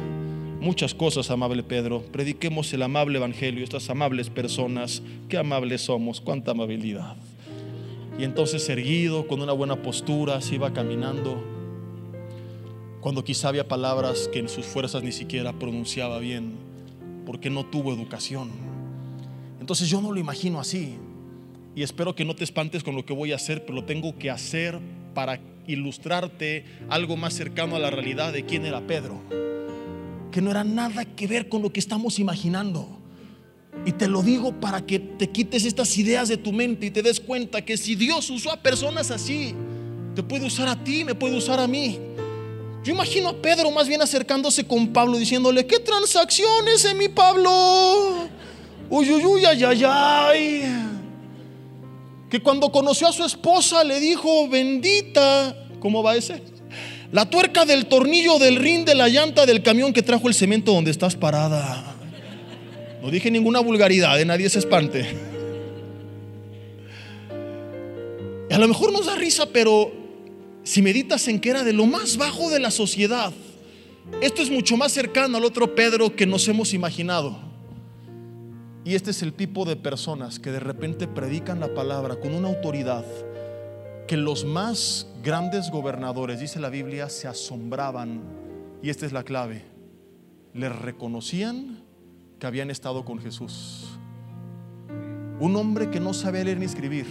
Muchas cosas, amable Pedro. Prediquemos el amable evangelio, estas amables personas. Qué amables somos, cuánta amabilidad. Y entonces erguido, con una buena postura, se iba caminando. Cuando quizá había palabras que en sus fuerzas ni siquiera pronunciaba bien, porque no tuvo educación. Entonces yo no lo imagino así y espero que no te espantes con lo que voy a hacer, pero lo tengo que hacer para ilustrarte algo más cercano a la realidad de quién era Pedro, que no era nada que ver con lo que estamos imaginando. Y te lo digo para que te quites estas ideas de tu mente y te des cuenta que si Dios usó a personas así, te puede usar a ti, me puede usar a mí. Yo imagino a Pedro más bien acercándose con Pablo diciéndole, ¿qué transacciones en mi Pablo? Uy, uy, uy, ay, ay, ay que cuando conoció a su esposa le dijo, bendita, ¿cómo va ese? La tuerca del tornillo del rin de la llanta del camión que trajo el cemento donde estás parada. No dije ninguna vulgaridad, de nadie se espante. a lo mejor nos da risa, pero si meditas en que era de lo más bajo de la sociedad, esto es mucho más cercano al otro Pedro que nos hemos imaginado. Y este es el tipo de personas que de repente predican la palabra con una autoridad que los más grandes gobernadores, dice la Biblia, se asombraban. Y esta es la clave. Les reconocían que habían estado con Jesús. Un hombre que no sabe leer ni escribir,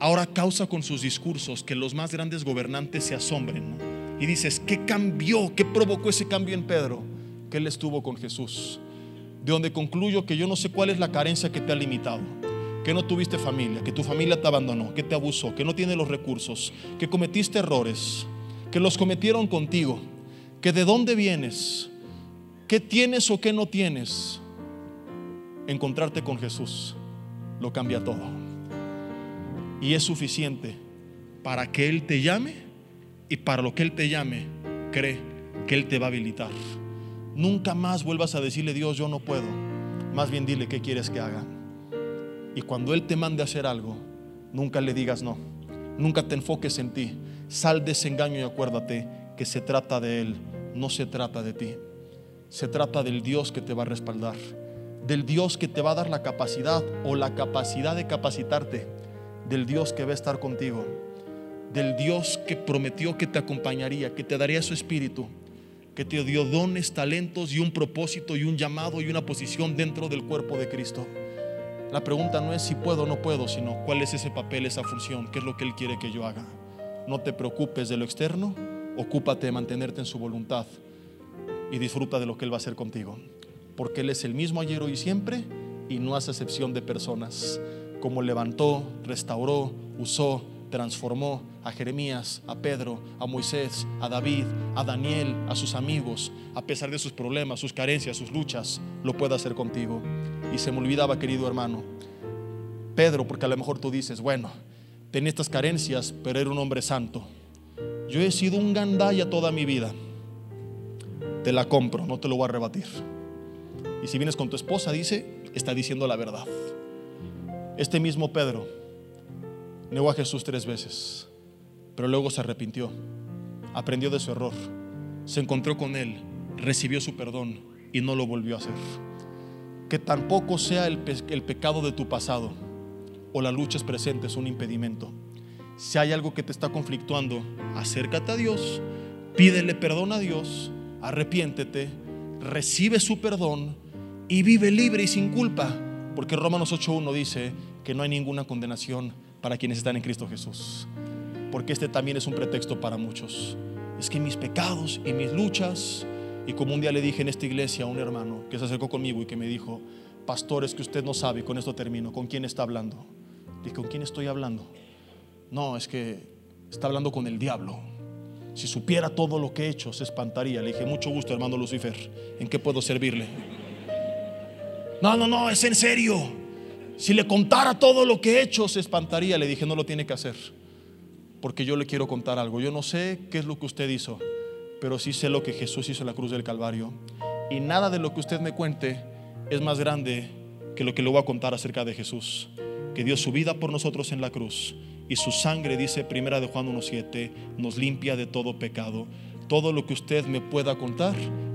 ahora causa con sus discursos que los más grandes gobernantes se asombren. Y dices, ¿qué cambió? ¿Qué provocó ese cambio en Pedro? Que él estuvo con Jesús de donde concluyo que yo no sé cuál es la carencia que te ha limitado, que no tuviste familia, que tu familia te abandonó, que te abusó, que no tiene los recursos, que cometiste errores, que los cometieron contigo, que de dónde vienes, ¿Qué tienes o qué no tienes? Encontrarte con Jesús lo cambia todo. Y es suficiente para que Él te llame y para lo que Él te llame, cree que Él te va a habilitar. Nunca más vuelvas a decirle, Dios, yo no puedo. Más bien dile qué quieres que haga. Y cuando Él te mande a hacer algo, nunca le digas no. Nunca te enfoques en ti. Sal de ese engaño y acuérdate que se trata de Él, no se trata de ti. Se trata del Dios que te va a respaldar, del Dios que te va a dar la capacidad o la capacidad de capacitarte, del Dios que va a estar contigo, del Dios que prometió que te acompañaría, que te daría su espíritu, que te dio dones, talentos y un propósito y un llamado y una posición dentro del cuerpo de Cristo. La pregunta no es si puedo o no puedo, sino cuál es ese papel, esa función, qué es lo que Él quiere que yo haga. No te preocupes de lo externo, ocúpate de mantenerte en su voluntad y disfruta de lo que Él va a hacer contigo. Porque Él es el mismo ayer, hoy y siempre y no hace excepción de personas. Como levantó, restauró, usó, transformó a Jeremías, a Pedro, a Moisés, a David, a Daniel, a sus amigos, a pesar de sus problemas, sus carencias, sus luchas, lo puede hacer contigo. Y se me olvidaba, querido hermano, Pedro, porque a lo mejor tú dices, bueno, tenía estas carencias, pero era un hombre santo. Yo he sido un gandaya toda mi vida. Te la compro, no te lo voy a rebatir. Y si vienes con tu esposa, dice, está diciendo la verdad. Este mismo Pedro negó a Jesús tres veces, pero luego se arrepintió, aprendió de su error, se encontró con él, recibió su perdón y no lo volvió a hacer. Que tampoco sea el, el pecado de tu pasado o las luchas presentes un impedimento. Si hay algo que te está conflictuando, acércate a Dios, pídele perdón a Dios, arrepiéntete, recibe su perdón y vive libre y sin culpa. Porque Romanos 8.1 dice que no hay ninguna condenación para quienes están en Cristo Jesús. Porque este también es un pretexto para muchos. Es que mis pecados y mis luchas, y como un día le dije en esta iglesia a un hermano que se acercó conmigo y que me dijo, pastor, es que usted no sabe, con esto termino, ¿con quién está hablando? Dije, ¿con quién estoy hablando? No, es que está hablando con el diablo. Si supiera todo lo que he hecho, se espantaría. Le dije, mucho gusto, hermano Lucifer. ¿En qué puedo servirle? No, no, no, es en serio. Si le contara todo lo que he hecho, se espantaría. Le dije, no lo tiene que hacer. Porque yo le quiero contar algo. Yo no sé qué es lo que usted hizo, pero sí sé lo que Jesús hizo en la cruz del Calvario. Y nada de lo que usted me cuente es más grande que lo que le voy a contar acerca de Jesús, que dio su vida por nosotros en la cruz y su sangre, dice Primera de Juan 1.7, nos limpia de todo pecado. Todo lo que usted me pueda contar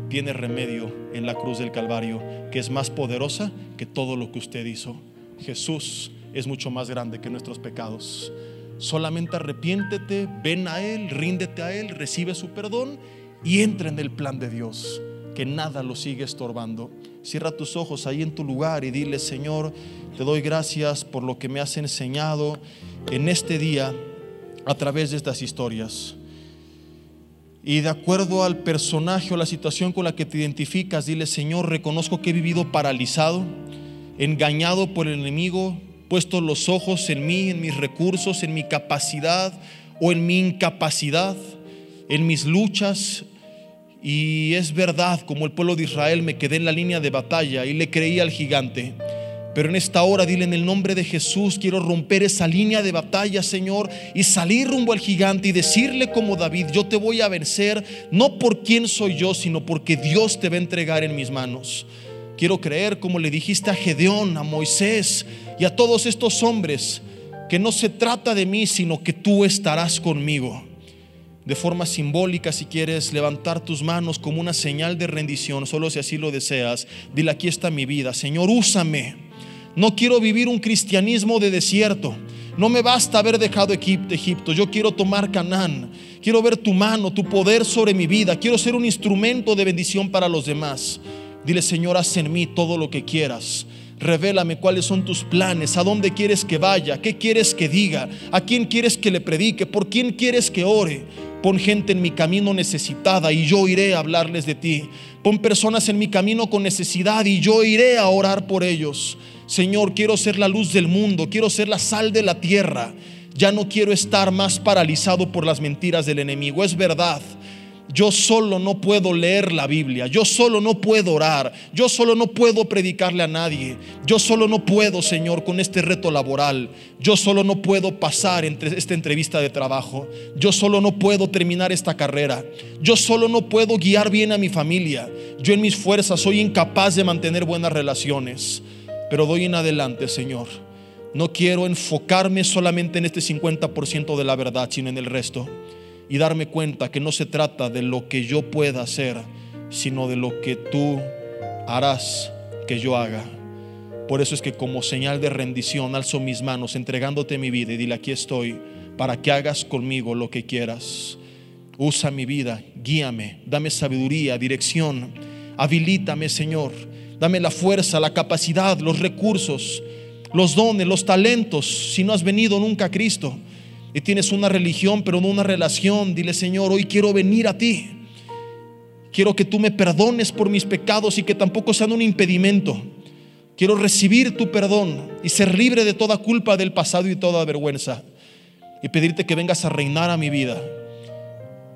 tiene remedio en la cruz del Calvario, que es más poderosa que todo lo que usted hizo. Jesús es mucho más grande que nuestros pecados. Solamente arrepiéntete, ven a Él, ríndete a Él, recibe su perdón y entra en el plan de Dios, que nada lo sigue estorbando. Cierra tus ojos ahí en tu lugar y dile, Señor, te doy gracias por lo que me has enseñado en este día a través de estas historias. Y de acuerdo al personaje o la situación con la que te identificas, dile, Señor, reconozco que he vivido paralizado, engañado por el enemigo, puesto los ojos en mí, en mis recursos, en mi capacidad o en mi incapacidad, en mis luchas. Y es verdad, como el pueblo de Israel, me quedé en la línea de batalla y le creí al gigante. Pero en esta hora, dile en el nombre de Jesús, quiero romper esa línea de batalla, Señor, y salir rumbo al gigante y decirle como David, yo te voy a vencer, no por quién soy yo, sino porque Dios te va a entregar en mis manos. Quiero creer como le dijiste a Gedeón, a Moisés y a todos estos hombres, que no se trata de mí, sino que tú estarás conmigo. De forma simbólica, si quieres levantar tus manos como una señal de rendición, solo si así lo deseas, dile, aquí está mi vida, Señor, úsame no quiero vivir un cristianismo de desierto. No me basta haber dejado Egipto. Yo quiero tomar Canaán. Quiero ver tu mano, tu poder sobre mi vida. Quiero ser un instrumento de bendición para los demás. Dile, Señor, haz en mí todo lo que quieras. Revélame cuáles son tus planes, a dónde quieres que vaya, qué quieres que diga, a quién quieres que le predique, por quién quieres que ore. Pon gente en mi camino necesitada y yo iré a hablarles de ti. Pon personas en mi camino con necesidad y yo iré a orar por ellos. Señor, quiero ser la luz del mundo, quiero ser la sal de la tierra. Ya no quiero estar más paralizado por las mentiras del enemigo. Es verdad. Yo solo no puedo leer la Biblia, yo solo no puedo orar, yo solo no puedo predicarle a nadie, yo solo no puedo, Señor, con este reto laboral, yo solo no puedo pasar entre esta entrevista de trabajo, yo solo no puedo terminar esta carrera, yo solo no puedo guiar bien a mi familia, yo en mis fuerzas soy incapaz de mantener buenas relaciones, pero doy en adelante, Señor. No quiero enfocarme solamente en este 50% de la verdad, sino en el resto y darme cuenta que no se trata de lo que yo pueda hacer, sino de lo que tú harás que yo haga. Por eso es que como señal de rendición alzo mis manos entregándote mi vida y dile aquí estoy para que hagas conmigo lo que quieras. Usa mi vida, guíame, dame sabiduría, dirección, habilítame Señor, dame la fuerza, la capacidad, los recursos, los dones, los talentos, si no has venido nunca a Cristo y tienes una religión pero no una relación, dile Señor, hoy quiero venir a ti. Quiero que tú me perdones por mis pecados y que tampoco sean un impedimento. Quiero recibir tu perdón y ser libre de toda culpa del pasado y toda vergüenza. Y pedirte que vengas a reinar a mi vida.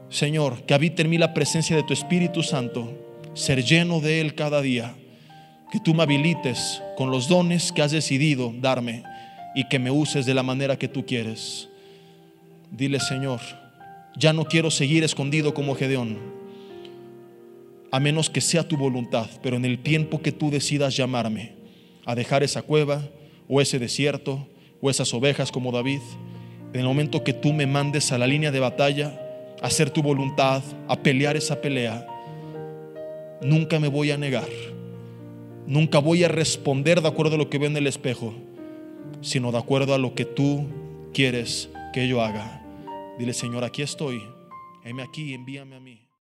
Señor, que habite en mí la presencia de tu Espíritu Santo, ser lleno de Él cada día. Que tú me habilites con los dones que has decidido darme y que me uses de la manera que tú quieres. Dile, Señor, ya no quiero seguir escondido como Gedeón, a menos que sea tu voluntad, pero en el tiempo que tú decidas llamarme a dejar esa cueva o ese desierto o esas ovejas como David, en el momento que tú me mandes a la línea de batalla, a hacer tu voluntad, a pelear esa pelea, nunca me voy a negar, nunca voy a responder de acuerdo a lo que veo en el espejo, sino de acuerdo a lo que tú quieres que yo haga. Dile, Señor, aquí estoy. Heme aquí, envíame a mí.